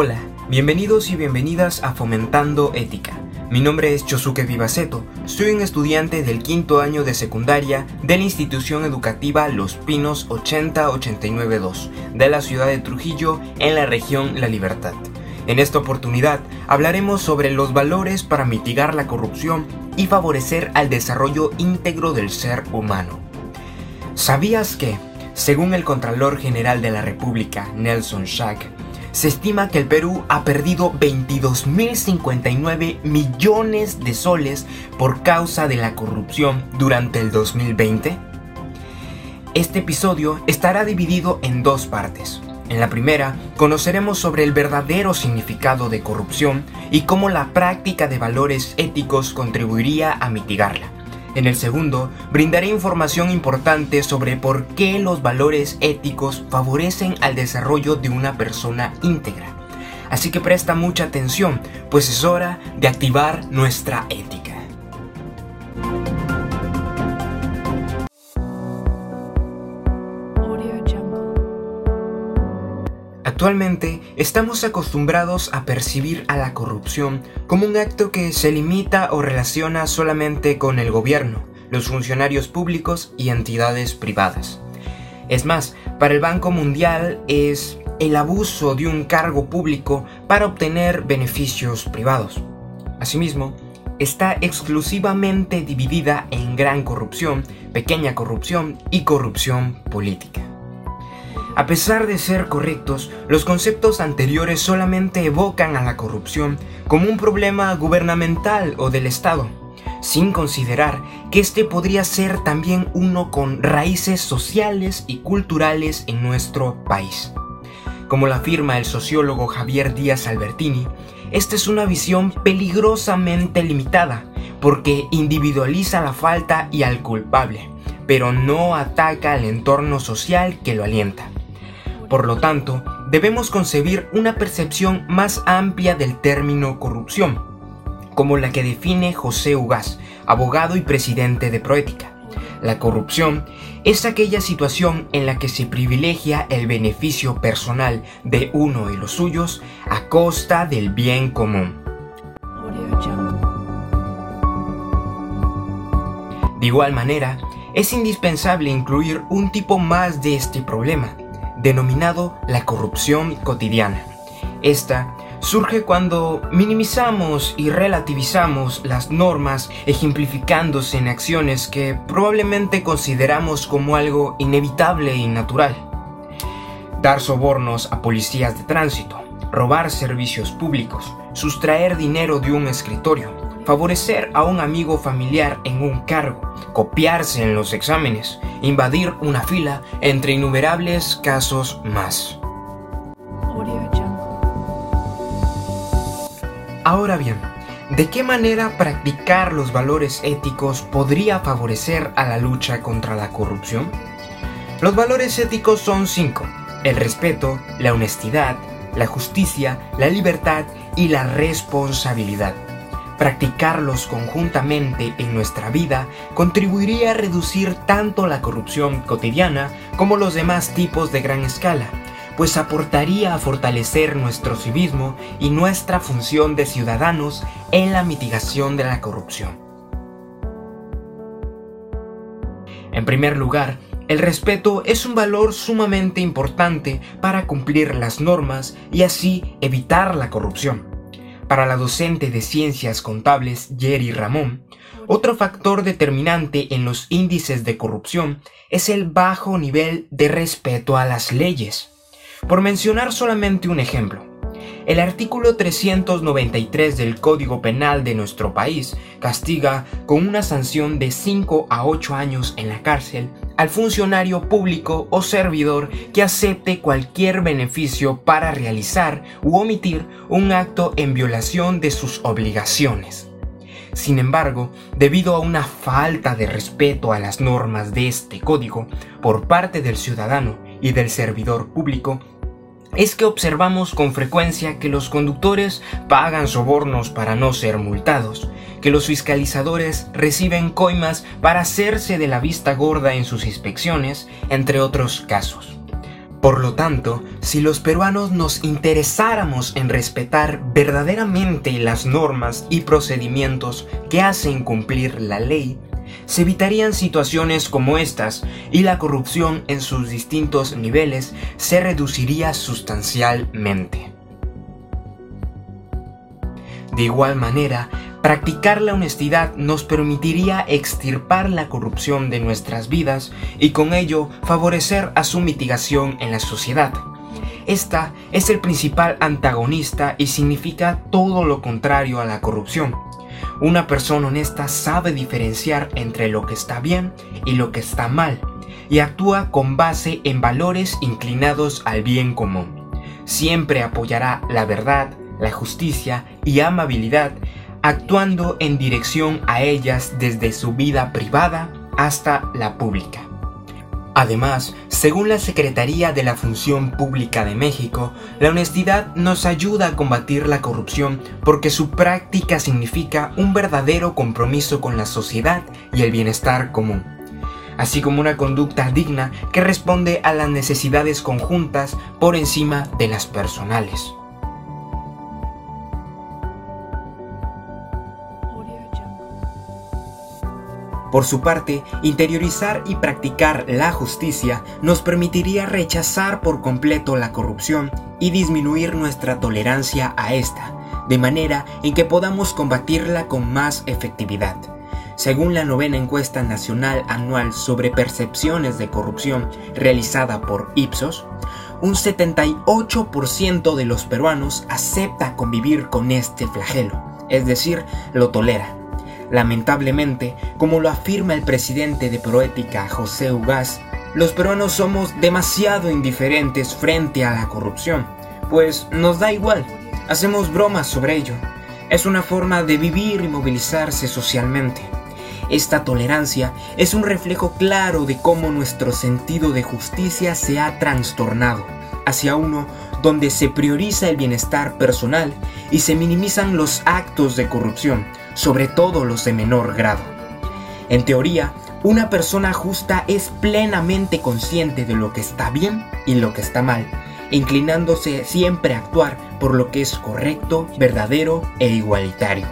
Hola, bienvenidos y bienvenidas a Fomentando Ética. Mi nombre es Chosuke Vivaceto, soy un estudiante del quinto año de secundaria de la institución educativa Los Pinos 80892 de la ciudad de Trujillo en la región La Libertad. En esta oportunidad hablaremos sobre los valores para mitigar la corrupción y favorecer al desarrollo íntegro del ser humano. ¿Sabías que, según el Contralor General de la República, Nelson Schack, se estima que el Perú ha perdido 22.059 millones de soles por causa de la corrupción durante el 2020? Este episodio estará dividido en dos partes. En la primera, conoceremos sobre el verdadero significado de corrupción y cómo la práctica de valores éticos contribuiría a mitigarla. En el segundo, brindaré información importante sobre por qué los valores éticos favorecen al desarrollo de una persona íntegra. Así que presta mucha atención, pues es hora de activar nuestra ética. Actualmente estamos acostumbrados a percibir a la corrupción como un acto que se limita o relaciona solamente con el gobierno, los funcionarios públicos y entidades privadas. Es más, para el Banco Mundial es el abuso de un cargo público para obtener beneficios privados. Asimismo, está exclusivamente dividida en gran corrupción, pequeña corrupción y corrupción política. A pesar de ser correctos, los conceptos anteriores solamente evocan a la corrupción como un problema gubernamental o del Estado, sin considerar que este podría ser también uno con raíces sociales y culturales en nuestro país. Como la afirma el sociólogo Javier Díaz Albertini, esta es una visión peligrosamente limitada porque individualiza la falta y al culpable, pero no ataca al entorno social que lo alienta. Por lo tanto, debemos concebir una percepción más amplia del término corrupción, como la que define José Ugaz, abogado y presidente de Proética. La corrupción es aquella situación en la que se privilegia el beneficio personal de uno y los suyos a costa del bien común. De igual manera, es indispensable incluir un tipo más de este problema, denominado la corrupción cotidiana. Esta surge cuando minimizamos y relativizamos las normas ejemplificándose en acciones que probablemente consideramos como algo inevitable y natural. Dar sobornos a policías de tránsito, robar servicios públicos, sustraer dinero de un escritorio, favorecer a un amigo familiar en un cargo, copiarse en los exámenes, invadir una fila, entre innumerables casos más. Ahora bien, ¿de qué manera practicar los valores éticos podría favorecer a la lucha contra la corrupción? Los valores éticos son cinco. El respeto, la honestidad, la justicia, la libertad y la responsabilidad. Practicarlos conjuntamente en nuestra vida contribuiría a reducir tanto la corrupción cotidiana como los demás tipos de gran escala, pues aportaría a fortalecer nuestro civismo y nuestra función de ciudadanos en la mitigación de la corrupción. En primer lugar, el respeto es un valor sumamente importante para cumplir las normas y así evitar la corrupción. Para la docente de ciencias contables Jerry Ramón, otro factor determinante en los índices de corrupción es el bajo nivel de respeto a las leyes. Por mencionar solamente un ejemplo, el artículo 393 del Código Penal de nuestro país castiga con una sanción de 5 a 8 años en la cárcel al funcionario público o servidor que acepte cualquier beneficio para realizar u omitir un acto en violación de sus obligaciones. Sin embargo, debido a una falta de respeto a las normas de este código por parte del ciudadano y del servidor público, es que observamos con frecuencia que los conductores pagan sobornos para no ser multados, que los fiscalizadores reciben coimas para hacerse de la vista gorda en sus inspecciones, entre otros casos. Por lo tanto, si los peruanos nos interesáramos en respetar verdaderamente las normas y procedimientos que hacen cumplir la ley, se evitarían situaciones como estas y la corrupción en sus distintos niveles se reduciría sustancialmente. De igual manera, practicar la honestidad nos permitiría extirpar la corrupción de nuestras vidas y con ello favorecer a su mitigación en la sociedad. Esta es el principal antagonista y significa todo lo contrario a la corrupción. Una persona honesta sabe diferenciar entre lo que está bien y lo que está mal y actúa con base en valores inclinados al bien común. Siempre apoyará la verdad, la justicia y amabilidad, actuando en dirección a ellas desde su vida privada hasta la pública. Además, según la Secretaría de la Función Pública de México, la honestidad nos ayuda a combatir la corrupción porque su práctica significa un verdadero compromiso con la sociedad y el bienestar común, así como una conducta digna que responde a las necesidades conjuntas por encima de las personales. Por su parte, interiorizar y practicar la justicia nos permitiría rechazar por completo la corrupción y disminuir nuestra tolerancia a esta, de manera en que podamos combatirla con más efectividad. Según la novena encuesta nacional anual sobre percepciones de corrupción realizada por Ipsos, un 78% de los peruanos acepta convivir con este flagelo, es decir, lo tolera. Lamentablemente, como lo afirma el presidente de Proética, José Ugaz, los peruanos somos demasiado indiferentes frente a la corrupción, pues nos da igual, hacemos bromas sobre ello. Es una forma de vivir y movilizarse socialmente. Esta tolerancia es un reflejo claro de cómo nuestro sentido de justicia se ha trastornado hacia uno donde se prioriza el bienestar personal y se minimizan los actos de corrupción, sobre todo los de menor grado. En teoría, una persona justa es plenamente consciente de lo que está bien y lo que está mal, inclinándose siempre a actuar por lo que es correcto, verdadero e igualitario.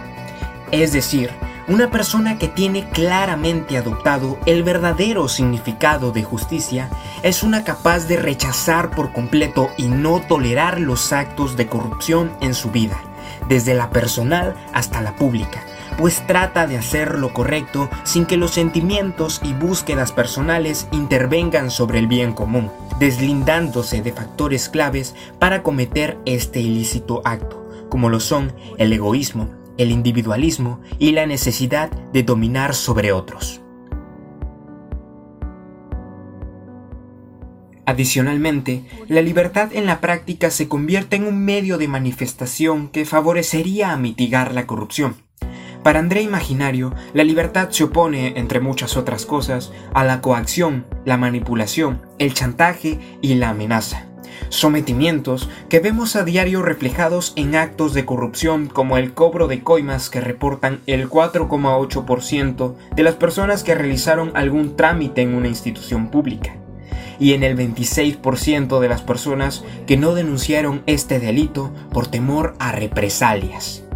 Es decir, una persona que tiene claramente adoptado el verdadero significado de justicia es una capaz de rechazar por completo y no tolerar los actos de corrupción en su vida, desde la personal hasta la pública, pues trata de hacer lo correcto sin que los sentimientos y búsquedas personales intervengan sobre el bien común, deslindándose de factores claves para cometer este ilícito acto, como lo son el egoísmo, el individualismo y la necesidad de dominar sobre otros. Adicionalmente, la libertad en la práctica se convierte en un medio de manifestación que favorecería a mitigar la corrupción para André Imaginario, la libertad se opone, entre muchas otras cosas, a la coacción, la manipulación, el chantaje y la amenaza. Sometimientos que vemos a diario reflejados en actos de corrupción como el cobro de coimas que reportan el 4,8% de las personas que realizaron algún trámite en una institución pública y en el 26% de las personas que no denunciaron este delito por temor a represalias.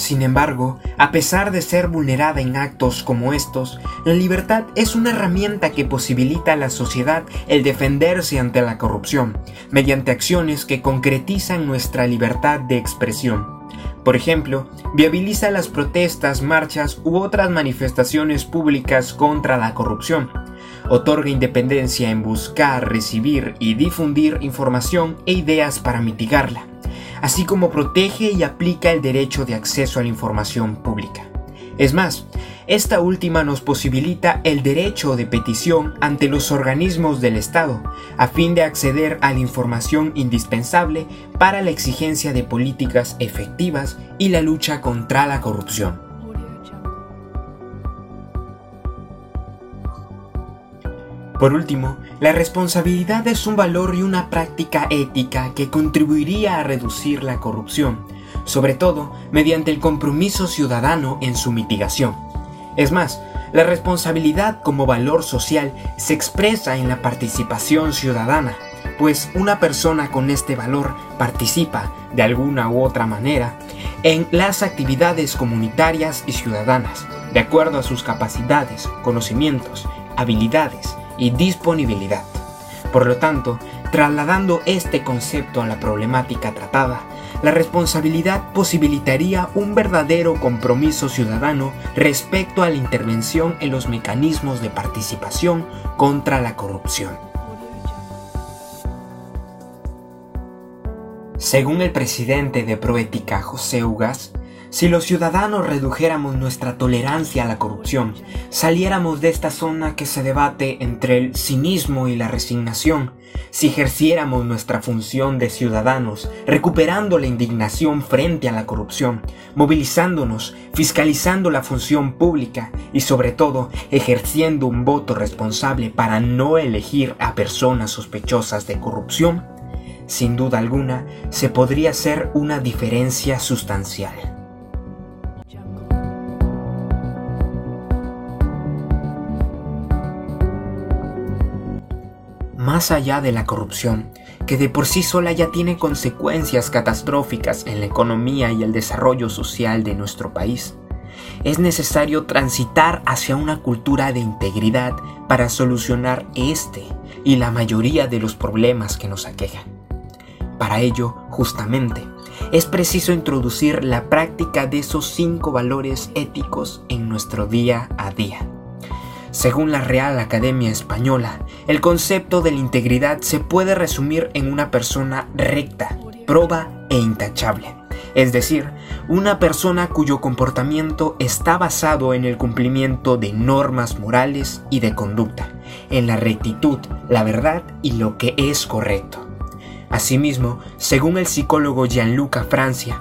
Sin embargo, a pesar de ser vulnerada en actos como estos, la libertad es una herramienta que posibilita a la sociedad el defenderse ante la corrupción, mediante acciones que concretizan nuestra libertad de expresión. Por ejemplo, viabiliza las protestas, marchas u otras manifestaciones públicas contra la corrupción. Otorga independencia en buscar, recibir y difundir información e ideas para mitigarla así como protege y aplica el derecho de acceso a la información pública. Es más, esta última nos posibilita el derecho de petición ante los organismos del Estado, a fin de acceder a la información indispensable para la exigencia de políticas efectivas y la lucha contra la corrupción. Por último, la responsabilidad es un valor y una práctica ética que contribuiría a reducir la corrupción, sobre todo mediante el compromiso ciudadano en su mitigación. Es más, la responsabilidad como valor social se expresa en la participación ciudadana, pues una persona con este valor participa de alguna u otra manera en las actividades comunitarias y ciudadanas, de acuerdo a sus capacidades, conocimientos, habilidades y disponibilidad. Por lo tanto, trasladando este concepto a la problemática tratada, la responsabilidad posibilitaría un verdadero compromiso ciudadano respecto a la intervención en los mecanismos de participación contra la corrupción. Según el presidente de Proética, José Ugas, si los ciudadanos redujéramos nuestra tolerancia a la corrupción, saliéramos de esta zona que se debate entre el cinismo y la resignación, si ejerciéramos nuestra función de ciudadanos, recuperando la indignación frente a la corrupción, movilizándonos, fiscalizando la función pública y sobre todo ejerciendo un voto responsable para no elegir a personas sospechosas de corrupción, sin duda alguna se podría hacer una diferencia sustancial. Más allá de la corrupción, que de por sí sola ya tiene consecuencias catastróficas en la economía y el desarrollo social de nuestro país. Es necesario transitar hacia una cultura de integridad para solucionar este y la mayoría de los problemas que nos aquejan. Para ello, justamente, es preciso introducir la práctica de esos cinco valores éticos en nuestro día a día. Según la Real Academia Española, el concepto de la integridad se puede resumir en una persona recta, proba e intachable. Es decir, una persona cuyo comportamiento está basado en el cumplimiento de normas morales y de conducta, en la rectitud, la verdad y lo que es correcto. Asimismo, según el psicólogo Gianluca Francia,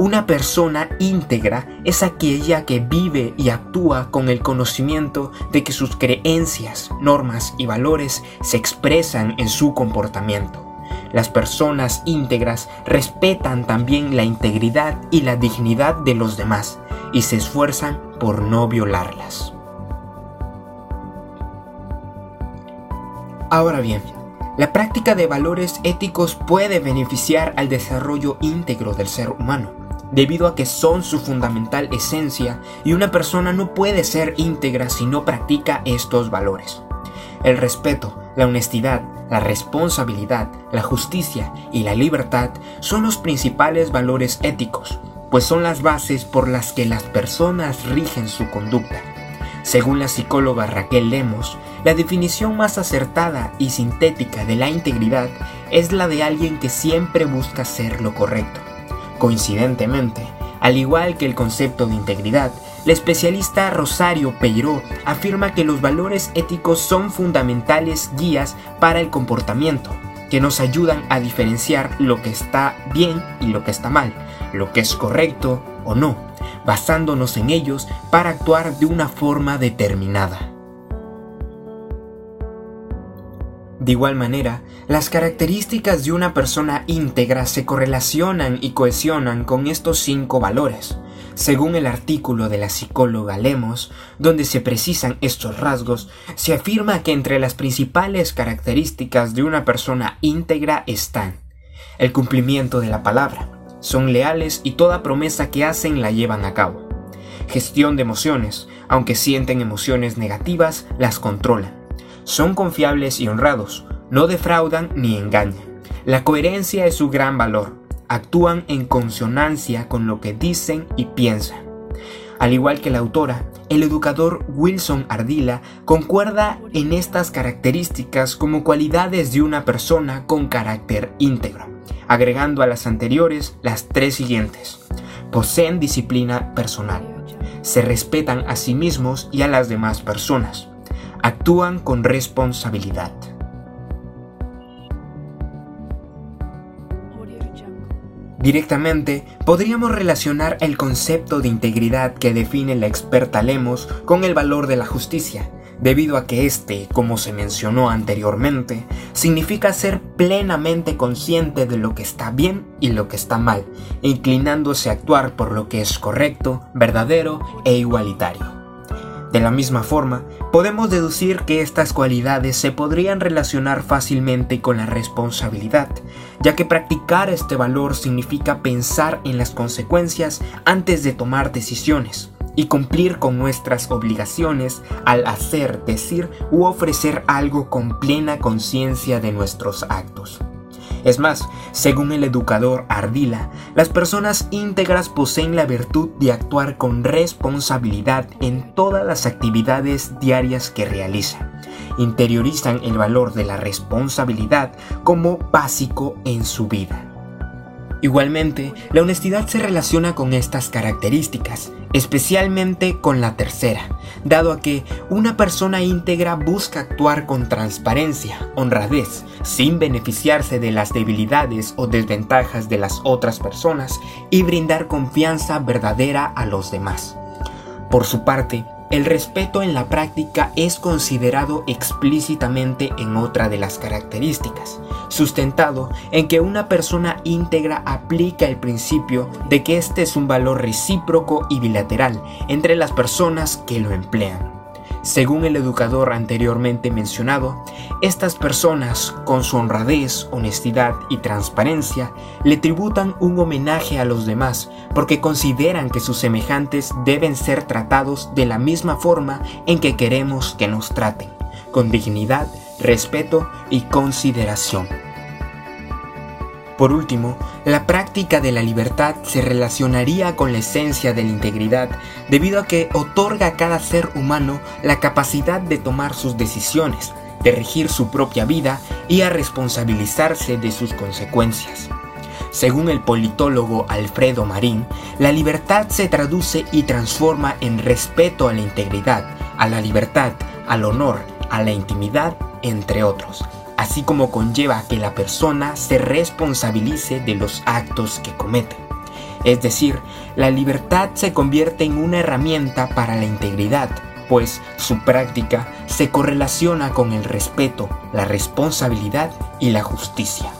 una persona íntegra es aquella que vive y actúa con el conocimiento de que sus creencias, normas y valores se expresan en su comportamiento. Las personas íntegras respetan también la integridad y la dignidad de los demás y se esfuerzan por no violarlas. Ahora bien, la práctica de valores éticos puede beneficiar al desarrollo íntegro del ser humano debido a que son su fundamental esencia y una persona no puede ser íntegra si no practica estos valores. El respeto, la honestidad, la responsabilidad, la justicia y la libertad son los principales valores éticos, pues son las bases por las que las personas rigen su conducta. Según la psicóloga Raquel Lemos, la definición más acertada y sintética de la integridad es la de alguien que siempre busca hacer lo correcto Coincidentemente, al igual que el concepto de integridad, la especialista Rosario Peiró afirma que los valores éticos son fundamentales guías para el comportamiento, que nos ayudan a diferenciar lo que está bien y lo que está mal, lo que es correcto o no, basándonos en ellos para actuar de una forma determinada. De igual manera, las características de una persona íntegra se correlacionan y cohesionan con estos cinco valores. Según el artículo de la psicóloga Lemos, donde se precisan estos rasgos, se afirma que entre las principales características de una persona íntegra están el cumplimiento de la palabra, son leales y toda promesa que hacen la llevan a cabo. Gestión de emociones, aunque sienten emociones negativas, las controlan son confiables y honrados, no defraudan ni engañan. La coherencia es su gran valor. Actúan en consonancia con lo que dicen y piensan. Al igual que la autora, el educador Wilson Ardila concuerda en estas características como cualidades de una persona con carácter íntegro, agregando a las anteriores las tres siguientes. Poseen disciplina personal, se respetan a sí mismos y a las demás personas, actúan con responsabilidad. Directamente, podríamos relacionar el concepto de integridad que define la experta Lemos con el valor de la justicia, debido a que este, como se mencionó anteriormente, significa ser plenamente consciente de lo que está bien y lo que está mal, inclinándose a actuar por lo que es correcto, verdadero e igualitario. De la misma forma, podemos deducir que estas cualidades se podrían relacionar fácilmente con la responsabilidad, ya que practicar este valor significa pensar en las consecuencias antes de tomar decisiones y cumplir con nuestras obligaciones al hacer, decir u ofrecer algo con plena conciencia de nuestros actos. Es más, según el educador Ardila, las personas íntegras poseen la virtud de actuar con responsabilidad en todas las actividades diarias que realizan. Interiorizan el valor de la responsabilidad como básico en su vida. Igualmente, la honestidad se relaciona con estas características, especialmente con la tercera, dado a que una persona íntegra busca actuar con transparencia, honradez, sin beneficiarse de las debilidades o desventajas de las otras personas y brindar confianza verdadera a los demás. Por su parte, el respeto en la práctica es considerado explícitamente en otra de las características, sustentado en que una persona íntegra aplica el principio de que este es un valor recíproco y bilateral entre las personas que lo emplean. Según el educador anteriormente mencionado, estas personas, con su honradez, honestidad y transparencia, le tributan un homenaje a los demás porque consideran que sus semejantes deben ser tratados de la misma forma en que queremos que nos traten, con dignidad, respeto y consideración. Por último, la práctica de la libertad se relacionaría con la esencia de la integridad debido a que otorga a cada ser humano la capacidad de tomar sus decisiones, de regir su propia vida y a responsabilizarse de sus consecuencias. Según el politólogo Alfredo Marín, la libertad se traduce y transforma en respeto a la integridad, a la libertad, al honor, a la intimidad, entre otros así como conlleva que la persona se responsabilice de los actos que comete. Es decir, la libertad se convierte en una herramienta para la integridad, pues su práctica se correlaciona con el respeto, la responsabilidad y la justicia.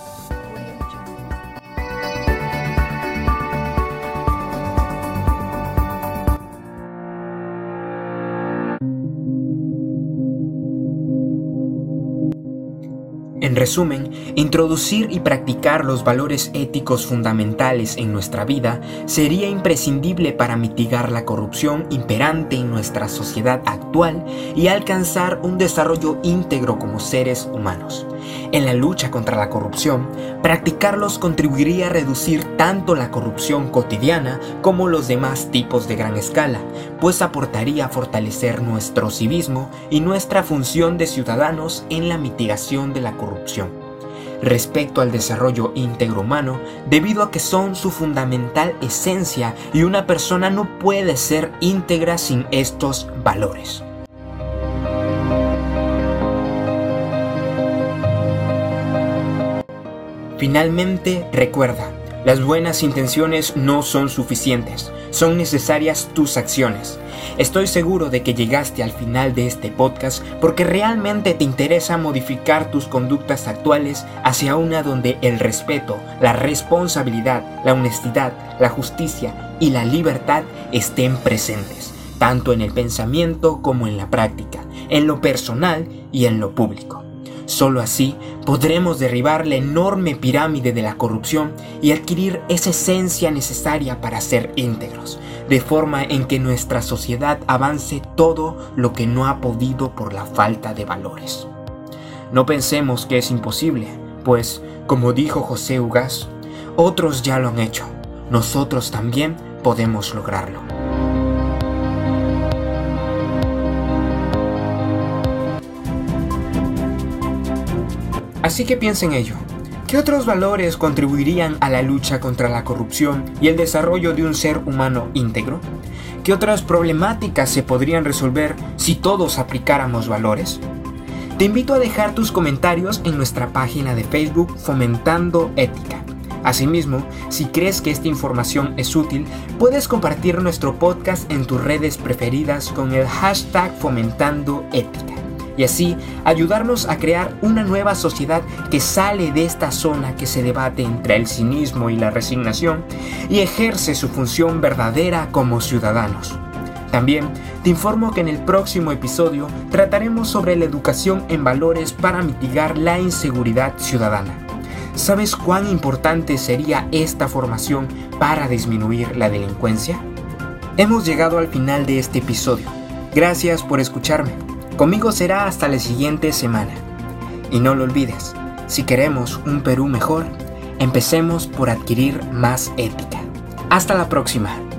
En resumen, introducir y practicar los valores éticos fundamentales en nuestra vida sería imprescindible para mitigar la corrupción imperante en nuestra sociedad actual y alcanzar un desarrollo íntegro como seres humanos. En la lucha contra la corrupción, practicarlos contribuiría a reducir tanto la corrupción cotidiana como los demás tipos de gran escala, pues aportaría a fortalecer nuestro civismo y nuestra función de ciudadanos en la mitigación de la corrupción respecto al desarrollo íntegro humano debido a que son su fundamental esencia y una persona no puede ser íntegra sin estos valores. Finalmente, recuerda, las buenas intenciones no son suficientes, son necesarias tus acciones. Estoy seguro de que llegaste al final de este podcast porque realmente te interesa modificar tus conductas actuales hacia una donde el respeto, la responsabilidad, la honestidad, la justicia y la libertad estén presentes, tanto en el pensamiento como en la práctica, en lo personal y en lo público. Solo así podremos derribar la enorme pirámide de la corrupción y adquirir esa esencia necesaria para ser íntegros, de forma en que nuestra sociedad avance todo lo que no ha podido por la falta de valores. No pensemos que es imposible, pues, como dijo José Ugas, otros ya lo han hecho, nosotros también podemos lograrlo. Así que piensa en ello. ¿Qué otros valores contribuirían a la lucha contra la corrupción y el desarrollo de un ser humano íntegro? ¿Qué otras problemáticas se podrían resolver si todos aplicáramos valores? Te invito a dejar tus comentarios en nuestra página de Facebook Fomentando Ética. Asimismo, si crees que esta información es útil, puedes compartir nuestro podcast en tus redes preferidas con el hashtag Fomentando Ética y así ayudarnos a crear una nueva sociedad que sale de esta zona que se debate entre el cinismo y la resignación y ejerce su función verdadera como ciudadanos. También te informo que en el próximo episodio trataremos sobre la educación en valores para mitigar la inseguridad ciudadana. ¿Sabes cuán importante sería esta formación para disminuir la delincuencia? Hemos llegado al final de este episodio. Gracias por escucharme. Conmigo será hasta la siguiente semana. Y no lo olvides, si queremos un Perú mejor, empecemos por adquirir más ética. Hasta la próxima.